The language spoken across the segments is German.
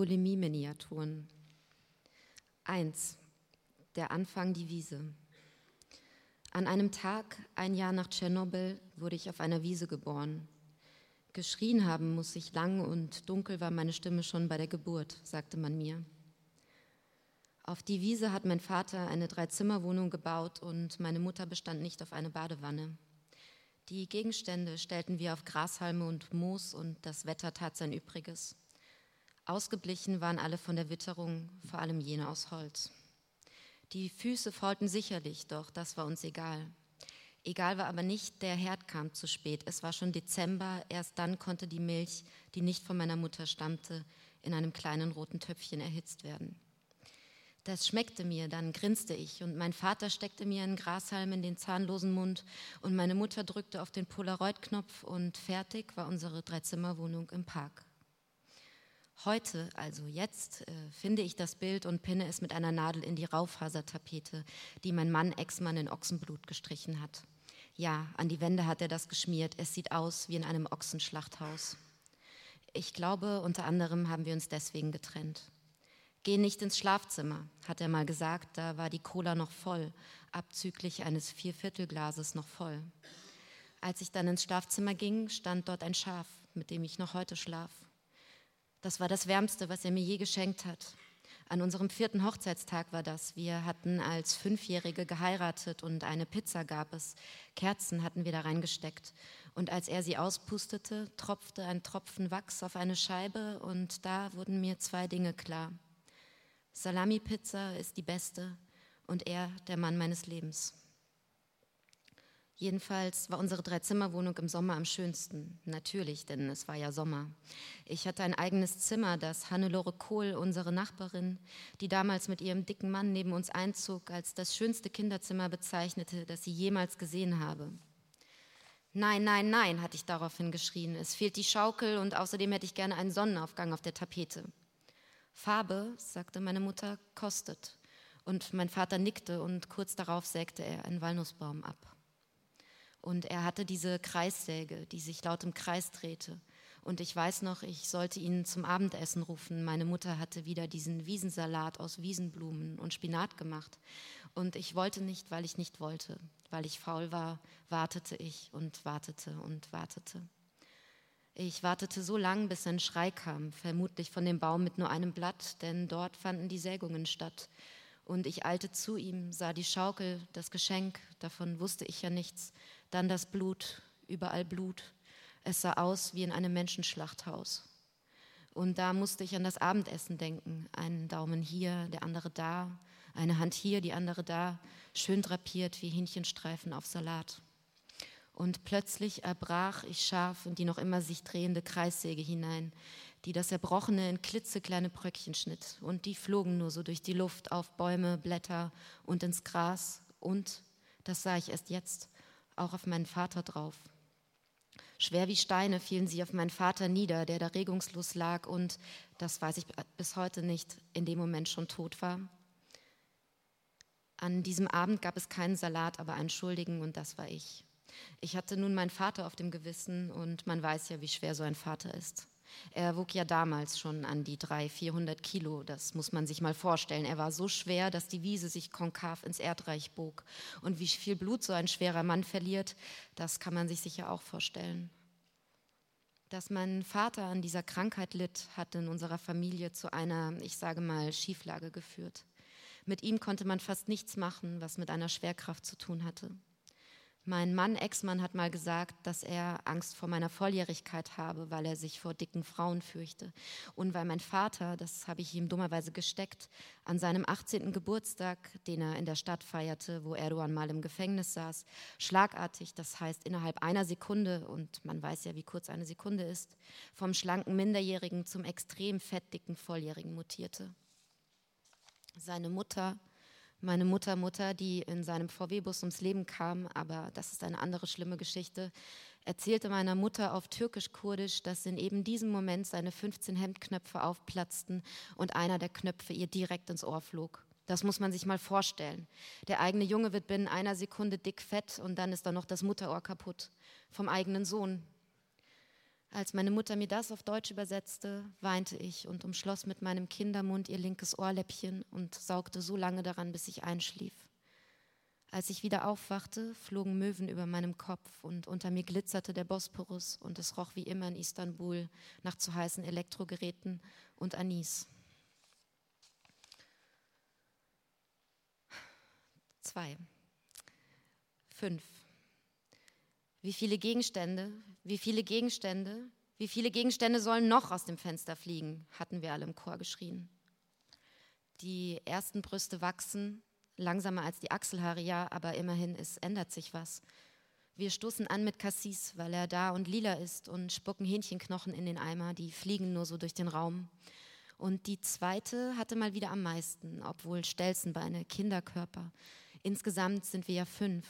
Bulimie-Miniaturen. 1. Der Anfang, die Wiese. An einem Tag, ein Jahr nach Tschernobyl, wurde ich auf einer Wiese geboren. Geschrien haben muss ich lang und dunkel war meine Stimme schon bei der Geburt, sagte man mir. Auf die Wiese hat mein Vater eine Dreizimmerwohnung gebaut und meine Mutter bestand nicht auf eine Badewanne. Die Gegenstände stellten wir auf Grashalme und Moos und das Wetter tat sein Übriges. Ausgeblichen waren alle von der Witterung, vor allem jene aus Holz. Die Füße faulten sicherlich, doch das war uns egal. Egal war aber nicht, der Herd kam zu spät. Es war schon Dezember, erst dann konnte die Milch, die nicht von meiner Mutter stammte, in einem kleinen roten Töpfchen erhitzt werden. Das schmeckte mir, dann grinste ich und mein Vater steckte mir einen Grashalm in den zahnlosen Mund und meine Mutter drückte auf den Polaroid-Knopf und fertig war unsere Dreizimmerwohnung im Park. Heute, also jetzt, äh, finde ich das Bild und pinne es mit einer Nadel in die Raufasertapete, die mein Mann Ex-Mann in Ochsenblut gestrichen hat. Ja, an die Wände hat er das geschmiert. Es sieht aus wie in einem Ochsenschlachthaus. Ich glaube, unter anderem haben wir uns deswegen getrennt. Geh nicht ins Schlafzimmer, hat er mal gesagt, da war die Cola noch voll, abzüglich eines Vierviertelglases noch voll. Als ich dann ins Schlafzimmer ging, stand dort ein Schaf, mit dem ich noch heute schlaf. Das war das Wärmste, was er mir je geschenkt hat. An unserem vierten Hochzeitstag war das. Wir hatten als Fünfjährige geheiratet und eine Pizza gab es. Kerzen hatten wir da reingesteckt. Und als er sie auspustete, tropfte ein Tropfen Wachs auf eine Scheibe und da wurden mir zwei Dinge klar. Salami-Pizza ist die beste und er der Mann meines Lebens. Jedenfalls war unsere Dreizimmerwohnung im Sommer am schönsten. Natürlich, denn es war ja Sommer. Ich hatte ein eigenes Zimmer, das Hannelore Kohl, unsere Nachbarin, die damals mit ihrem dicken Mann neben uns einzog, als das schönste Kinderzimmer bezeichnete, das sie jemals gesehen habe. Nein, nein, nein, hatte ich daraufhin geschrien. Es fehlt die Schaukel und außerdem hätte ich gerne einen Sonnenaufgang auf der Tapete. Farbe, sagte meine Mutter, kostet. Und mein Vater nickte und kurz darauf sägte er einen Walnussbaum ab. Und er hatte diese Kreissäge, die sich laut im Kreis drehte. Und ich weiß noch, ich sollte ihn zum Abendessen rufen. Meine Mutter hatte wieder diesen Wiesensalat aus Wiesenblumen und Spinat gemacht. Und ich wollte nicht, weil ich nicht wollte. Weil ich faul war, wartete ich und wartete und wartete. Ich wartete so lang, bis ein Schrei kam, vermutlich von dem Baum mit nur einem Blatt, denn dort fanden die Sägungen statt. Und ich eilte zu ihm, sah die Schaukel, das Geschenk, davon wusste ich ja nichts, dann das Blut, überall Blut. Es sah aus wie in einem Menschenschlachthaus. Und da musste ich an das Abendessen denken. Einen Daumen hier, der andere da, eine Hand hier, die andere da, schön drapiert wie Hähnchenstreifen auf Salat. Und plötzlich erbrach ich scharf in die noch immer sich drehende Kreissäge hinein, die das Erbrochene in klitzekleine Bröckchen schnitt. Und die flogen nur so durch die Luft auf Bäume, Blätter und ins Gras. Und, das sah ich erst jetzt, auch auf meinen Vater drauf. Schwer wie Steine fielen sie auf meinen Vater nieder, der da regungslos lag und, das weiß ich bis heute nicht, in dem Moment schon tot war. An diesem Abend gab es keinen Salat, aber einen Schuldigen und das war ich. Ich hatte nun meinen Vater auf dem Gewissen und man weiß ja, wie schwer so ein Vater ist. Er wog ja damals schon an die 300, 400 Kilo, das muss man sich mal vorstellen. Er war so schwer, dass die Wiese sich konkav ins Erdreich bog. Und wie viel Blut so ein schwerer Mann verliert, das kann man sich sicher auch vorstellen. Dass mein Vater an dieser Krankheit litt, hat in unserer Familie zu einer, ich sage mal, Schieflage geführt. Mit ihm konnte man fast nichts machen, was mit einer Schwerkraft zu tun hatte. Mein Mann, Ex-Mann, hat mal gesagt, dass er Angst vor meiner Volljährigkeit habe, weil er sich vor dicken Frauen fürchte. Und weil mein Vater, das habe ich ihm dummerweise gesteckt, an seinem 18. Geburtstag, den er in der Stadt feierte, wo Erdogan mal im Gefängnis saß, schlagartig, das heißt innerhalb einer Sekunde, und man weiß ja, wie kurz eine Sekunde ist, vom schlanken Minderjährigen zum extrem fettdicken Volljährigen mutierte. Seine Mutter meine Mutter, Mutter, die in seinem VW-Bus ums Leben kam, aber das ist eine andere schlimme Geschichte, erzählte meiner Mutter auf türkisch-kurdisch, dass in eben diesem Moment seine 15 Hemdknöpfe aufplatzten und einer der Knöpfe ihr direkt ins Ohr flog. Das muss man sich mal vorstellen. Der eigene Junge wird binnen einer Sekunde dick fett und dann ist da noch das Mutterohr kaputt vom eigenen Sohn. Als meine Mutter mir das auf Deutsch übersetzte, weinte ich und umschloss mit meinem Kindermund ihr linkes Ohrläppchen und saugte so lange daran, bis ich einschlief. Als ich wieder aufwachte, flogen Möwen über meinem Kopf und unter mir glitzerte der Bosporus und es roch wie immer in Istanbul nach zu heißen Elektrogeräten und Anis. Zwei. Fünf. Wie viele Gegenstände, wie viele Gegenstände, wie viele Gegenstände sollen noch aus dem Fenster fliegen, hatten wir alle im Chor geschrien. Die ersten Brüste wachsen, langsamer als die Achselhaare, ja, aber immerhin, es ändert sich was. Wir stoßen an mit Cassis, weil er da und lila ist und spucken Hähnchenknochen in den Eimer, die fliegen nur so durch den Raum. Und die zweite hatte mal wieder am meisten, obwohl Stelzenbeine, Kinderkörper. Insgesamt sind wir ja fünf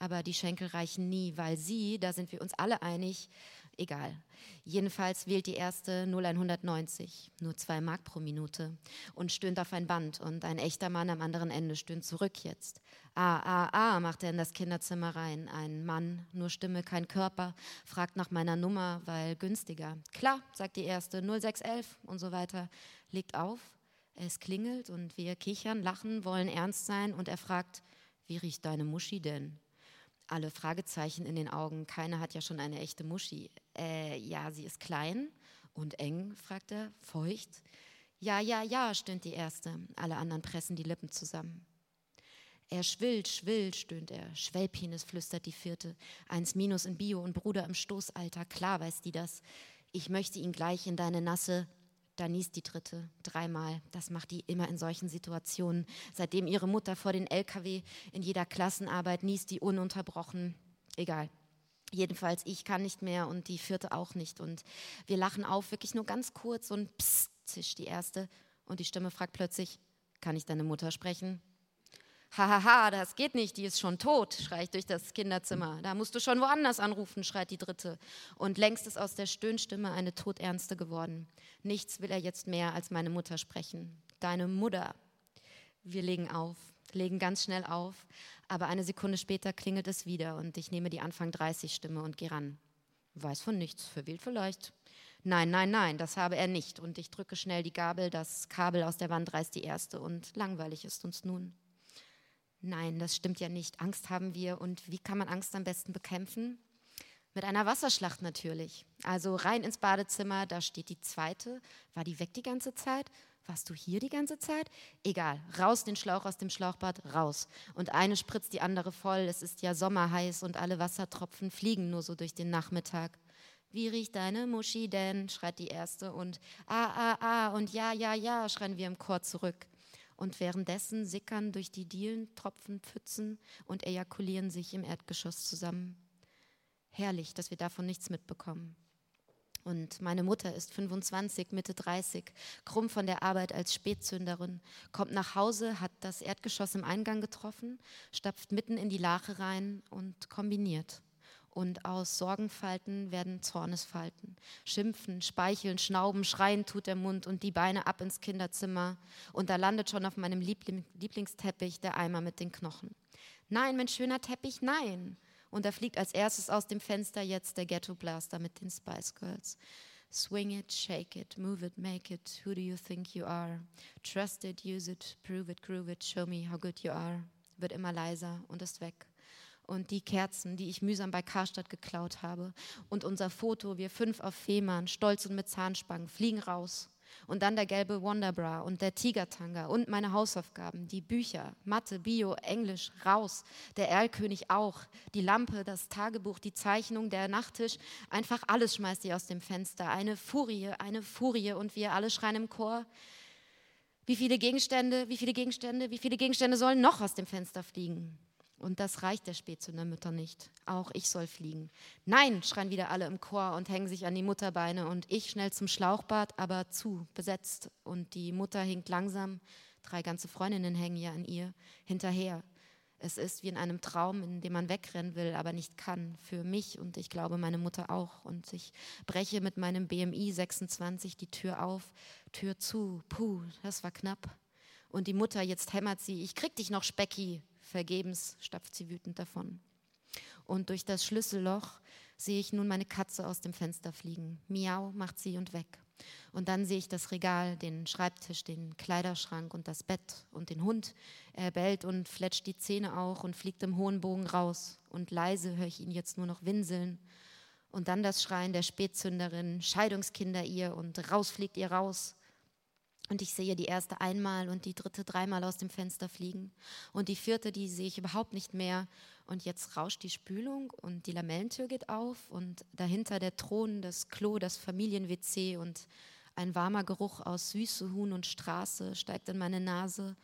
aber die Schenkel reichen nie, weil sie, da sind wir uns alle einig, egal. Jedenfalls wählt die erste 0190, nur zwei Mark pro Minute und stöhnt auf ein Band und ein echter Mann am anderen Ende stöhnt zurück jetzt. Ah, ah, ah, macht er in das Kinderzimmer rein. Ein Mann, nur Stimme, kein Körper, fragt nach meiner Nummer, weil günstiger. Klar, sagt die erste, 0611 und so weiter, legt auf. Es klingelt und wir kichern, lachen, wollen ernst sein und er fragt, wie riecht deine Muschi denn? Alle Fragezeichen in den Augen. Keiner hat ja schon eine echte Muschi. Äh, ja, sie ist klein und eng, fragt er, feucht. Ja, ja, ja, stöhnt die Erste. Alle anderen pressen die Lippen zusammen. Er schwillt, schwillt, stöhnt er. Schwellpenis, flüstert die Vierte. Eins Minus in Bio und Bruder im Stoßalter. Klar weiß die das. Ich möchte ihn gleich in deine nasse da niest die dritte dreimal. Das macht die immer in solchen Situationen. Seitdem ihre Mutter vor den LKW in jeder Klassenarbeit niest die ununterbrochen. Egal. Jedenfalls, ich kann nicht mehr und die vierte auch nicht. Und wir lachen auf, wirklich nur ganz kurz und psst, zischt die erste. Und die Stimme fragt plötzlich, kann ich deine Mutter sprechen? Hahaha, das geht nicht, die ist schon tot, schreit durch das Kinderzimmer. Da musst du schon woanders anrufen, schreit die dritte. Und längst ist aus der Stöhnstimme eine Todernste geworden. Nichts will er jetzt mehr als meine Mutter sprechen. Deine Mutter. Wir legen auf, legen ganz schnell auf, aber eine Sekunde später klingelt es wieder und ich nehme die Anfang 30 Stimme und gehe ran. Weiß von nichts, verwählt vielleicht. Nein, nein, nein, das habe er nicht. Und ich drücke schnell die Gabel, das Kabel aus der Wand reißt die erste und langweilig ist uns nun. Nein, das stimmt ja nicht. Angst haben wir. Und wie kann man Angst am besten bekämpfen? Mit einer Wasserschlacht natürlich. Also rein ins Badezimmer, da steht die zweite. War die weg die ganze Zeit? Warst du hier die ganze Zeit? Egal, raus den Schlauch aus dem Schlauchbad, raus. Und eine spritzt die andere voll. Es ist ja sommerheiß und alle Wassertropfen fliegen nur so durch den Nachmittag. Wie riecht deine Muschi denn? schreit die erste. Und ah, ah, ah und ja, ja, ja, schreien wir im Chor zurück und währenddessen sickern durch die Dielen Tropfen Pfützen und ejakulieren sich im Erdgeschoss zusammen. Herrlich, dass wir davon nichts mitbekommen. Und meine Mutter ist 25, Mitte 30, krumm von der Arbeit als Spätzünderin, kommt nach Hause, hat das Erdgeschoss im Eingang getroffen, stapft mitten in die Lache rein und kombiniert und aus Sorgenfalten werden Zornesfalten. Schimpfen, speicheln, schnauben, schreien tut der Mund und die Beine ab ins Kinderzimmer. Und da landet schon auf meinem Liebling Lieblingsteppich der Eimer mit den Knochen. Nein, mein schöner Teppich, nein. Und da fliegt als erstes aus dem Fenster jetzt der Ghetto Blaster mit den Spice Girls. Swing it, shake it, move it, make it. Who do you think you are? Trust it, use it, prove it, groove it, show me how good you are. Wird immer leiser und ist weg und die Kerzen, die ich mühsam bei Karstadt geklaut habe und unser Foto, wir fünf auf Fehmarn, stolz und mit Zahnspangen, fliegen raus. Und dann der gelbe Wonderbra und der Tigertanga und meine Hausaufgaben, die Bücher, Mathe, Bio, Englisch, raus. Der Erlkönig auch. Die Lampe, das Tagebuch, die Zeichnung, der Nachttisch. Einfach alles schmeißt ihr aus dem Fenster. Eine Furie, eine Furie. Und wir alle schreien im Chor. Wie viele Gegenstände, wie viele Gegenstände, wie viele Gegenstände sollen noch aus dem Fenster fliegen? Und das reicht der Spätzündermütter nicht. Auch ich soll fliegen. Nein, schreien wieder alle im Chor und hängen sich an die Mutterbeine. Und ich schnell zum Schlauchbad, aber zu, besetzt. Und die Mutter hinkt langsam. Drei ganze Freundinnen hängen ja an ihr hinterher. Es ist wie in einem Traum, in dem man wegrennen will, aber nicht kann. Für mich und ich glaube meine Mutter auch. Und ich breche mit meinem BMI 26 die Tür auf, Tür zu. Puh, das war knapp. Und die Mutter, jetzt hämmert sie, ich krieg dich noch, Specki. Vergebens stapft sie wütend davon. Und durch das Schlüsselloch sehe ich nun meine Katze aus dem Fenster fliegen. Miau macht sie und weg. Und dann sehe ich das Regal, den Schreibtisch, den Kleiderschrank und das Bett und den Hund. Er bellt und fletscht die Zähne auch und fliegt im hohen Bogen raus. Und leise höre ich ihn jetzt nur noch winseln. Und dann das Schreien der Spätzünderin, Scheidungskinder ihr und raus fliegt ihr raus. Und ich sehe die erste einmal und die dritte dreimal aus dem Fenster fliegen. Und die vierte, die sehe ich überhaupt nicht mehr. Und jetzt rauscht die Spülung und die Lamellentür geht auf und dahinter der Thron, das Klo, das Familien-WC und ein warmer Geruch aus Süße, Huhn und Straße steigt in meine Nase.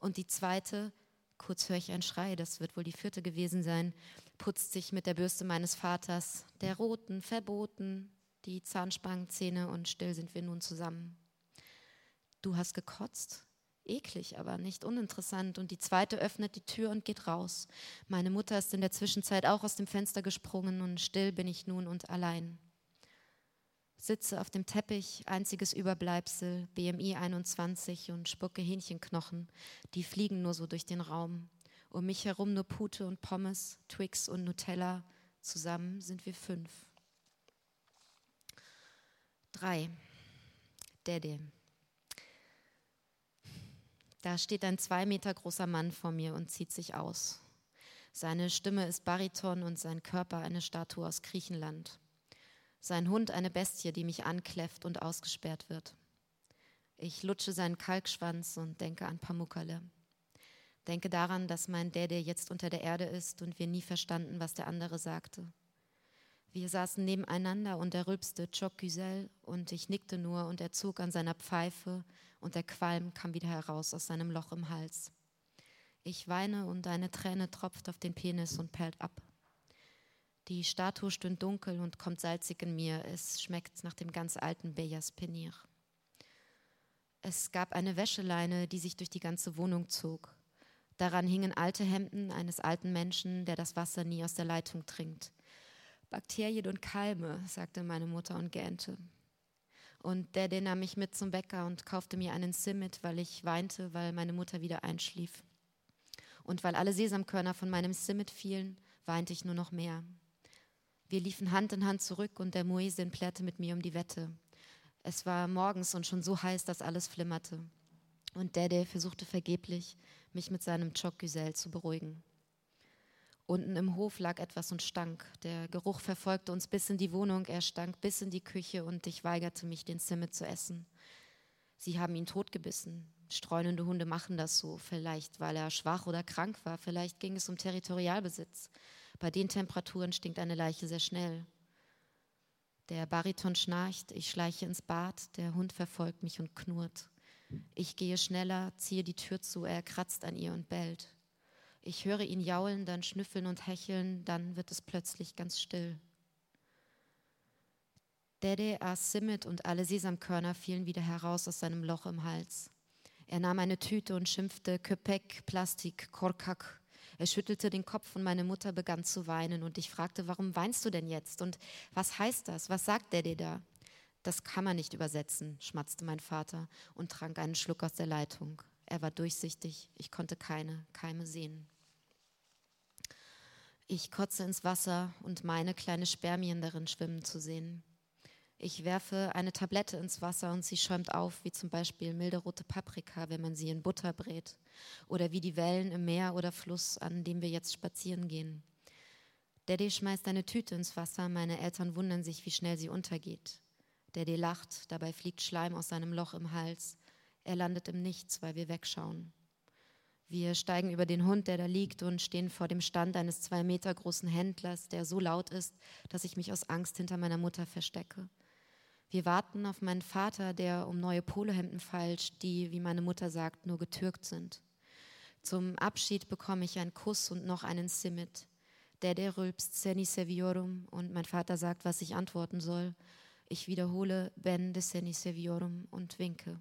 Und die zweite, kurz höre ich einen Schrei, das wird wohl die vierte gewesen sein, putzt sich mit der Bürste meines Vaters, der roten, verboten, die Zahnspangenzähne und still sind wir nun zusammen. Du hast gekotzt? Eklig, aber nicht uninteressant. Und die zweite öffnet die Tür und geht raus. Meine Mutter ist in der Zwischenzeit auch aus dem Fenster gesprungen und still bin ich nun und allein. Sitze auf dem Teppich, einziges Überbleibsel, BMI 21 und spucke Hähnchenknochen. Die fliegen nur so durch den Raum. Um mich herum nur Pute und Pommes, Twix und Nutella. Zusammen sind wir fünf. Drei. Dede. Da steht ein zwei Meter großer Mann vor mir und zieht sich aus. Seine Stimme ist Bariton und sein Körper eine Statue aus Griechenland. Sein Hund eine Bestie, die mich ankläfft und ausgesperrt wird. Ich lutsche seinen Kalkschwanz und denke an Pamukkale. Denke daran, dass mein Dede jetzt unter der Erde ist und wir nie verstanden, was der andere sagte. Wir saßen nebeneinander und er rülpste Çok Güzel und ich nickte nur und er zog an seiner Pfeife und der Qualm kam wieder heraus aus seinem Loch im Hals. Ich weine und eine Träne tropft auf den Penis und perlt ab. Die Statue stöhnt dunkel und kommt salzig in mir. Es schmeckt nach dem ganz alten Beyas Penir. Es gab eine Wäscheleine, die sich durch die ganze Wohnung zog. Daran hingen alte Hemden eines alten Menschen, der das Wasser nie aus der Leitung trinkt. Bakterien und Keime, sagte meine Mutter und gähnte. Und der, der nahm mich mit zum Bäcker und kaufte mir einen Simmet, weil ich weinte, weil meine Mutter wieder einschlief. Und weil alle Sesamkörner von meinem Simmet fielen, weinte ich nur noch mehr. Wir liefen Hand in Hand zurück und der Muesin plärrte mit mir um die Wette. Es war morgens und schon so heiß, dass alles flimmerte. Und Dede versuchte vergeblich, mich mit seinem Chokgüsel zu beruhigen. Unten im Hof lag etwas und stank. Der Geruch verfolgte uns bis in die Wohnung, er stank bis in die Küche und ich weigerte mich, den Zimme zu essen. Sie haben ihn totgebissen. Streunende Hunde machen das so, vielleicht weil er schwach oder krank war, vielleicht ging es um Territorialbesitz. Bei den Temperaturen stinkt eine Leiche sehr schnell. Der Bariton schnarcht, ich schleiche ins Bad, der Hund verfolgt mich und knurrt. Ich gehe schneller, ziehe die Tür zu, er kratzt an ihr und bellt. Ich höre ihn jaulen, dann schnüffeln und hecheln, dann wird es plötzlich ganz still. Dede aß Simmet und alle Sesamkörner fielen wieder heraus aus seinem Loch im Hals. Er nahm eine Tüte und schimpfte Köpek, Plastik, Korkak. Er schüttelte den Kopf und meine Mutter begann zu weinen und ich fragte, warum weinst du denn jetzt und was heißt das? Was sagt Dede da? Das kann man nicht übersetzen, schmatzte mein Vater und trank einen Schluck aus der Leitung. Er war durchsichtig, ich konnte keine Keime sehen. Ich kotze ins Wasser und meine kleine Spermien darin schwimmen zu sehen. Ich werfe eine Tablette ins Wasser und sie schäumt auf, wie zum Beispiel milde rote Paprika, wenn man sie in Butter brät. Oder wie die Wellen im Meer oder Fluss, an dem wir jetzt spazieren gehen. Daddy schmeißt eine Tüte ins Wasser, meine Eltern wundern sich, wie schnell sie untergeht. Daddy lacht, dabei fliegt Schleim aus seinem Loch im Hals. Er landet im Nichts, weil wir wegschauen. Wir steigen über den Hund, der da liegt, und stehen vor dem Stand eines zwei Meter großen Händlers, der so laut ist, dass ich mich aus Angst hinter meiner Mutter verstecke. Wir warten auf meinen Vater, der um neue Polohemden feilscht, die, wie meine Mutter sagt, nur getürkt sind. Zum Abschied bekomme ich einen Kuss und noch einen Simit. Der, der rülpst Seni Seviorum und mein Vater sagt, was ich antworten soll. Ich wiederhole Ben de Seni Seviorum und winke.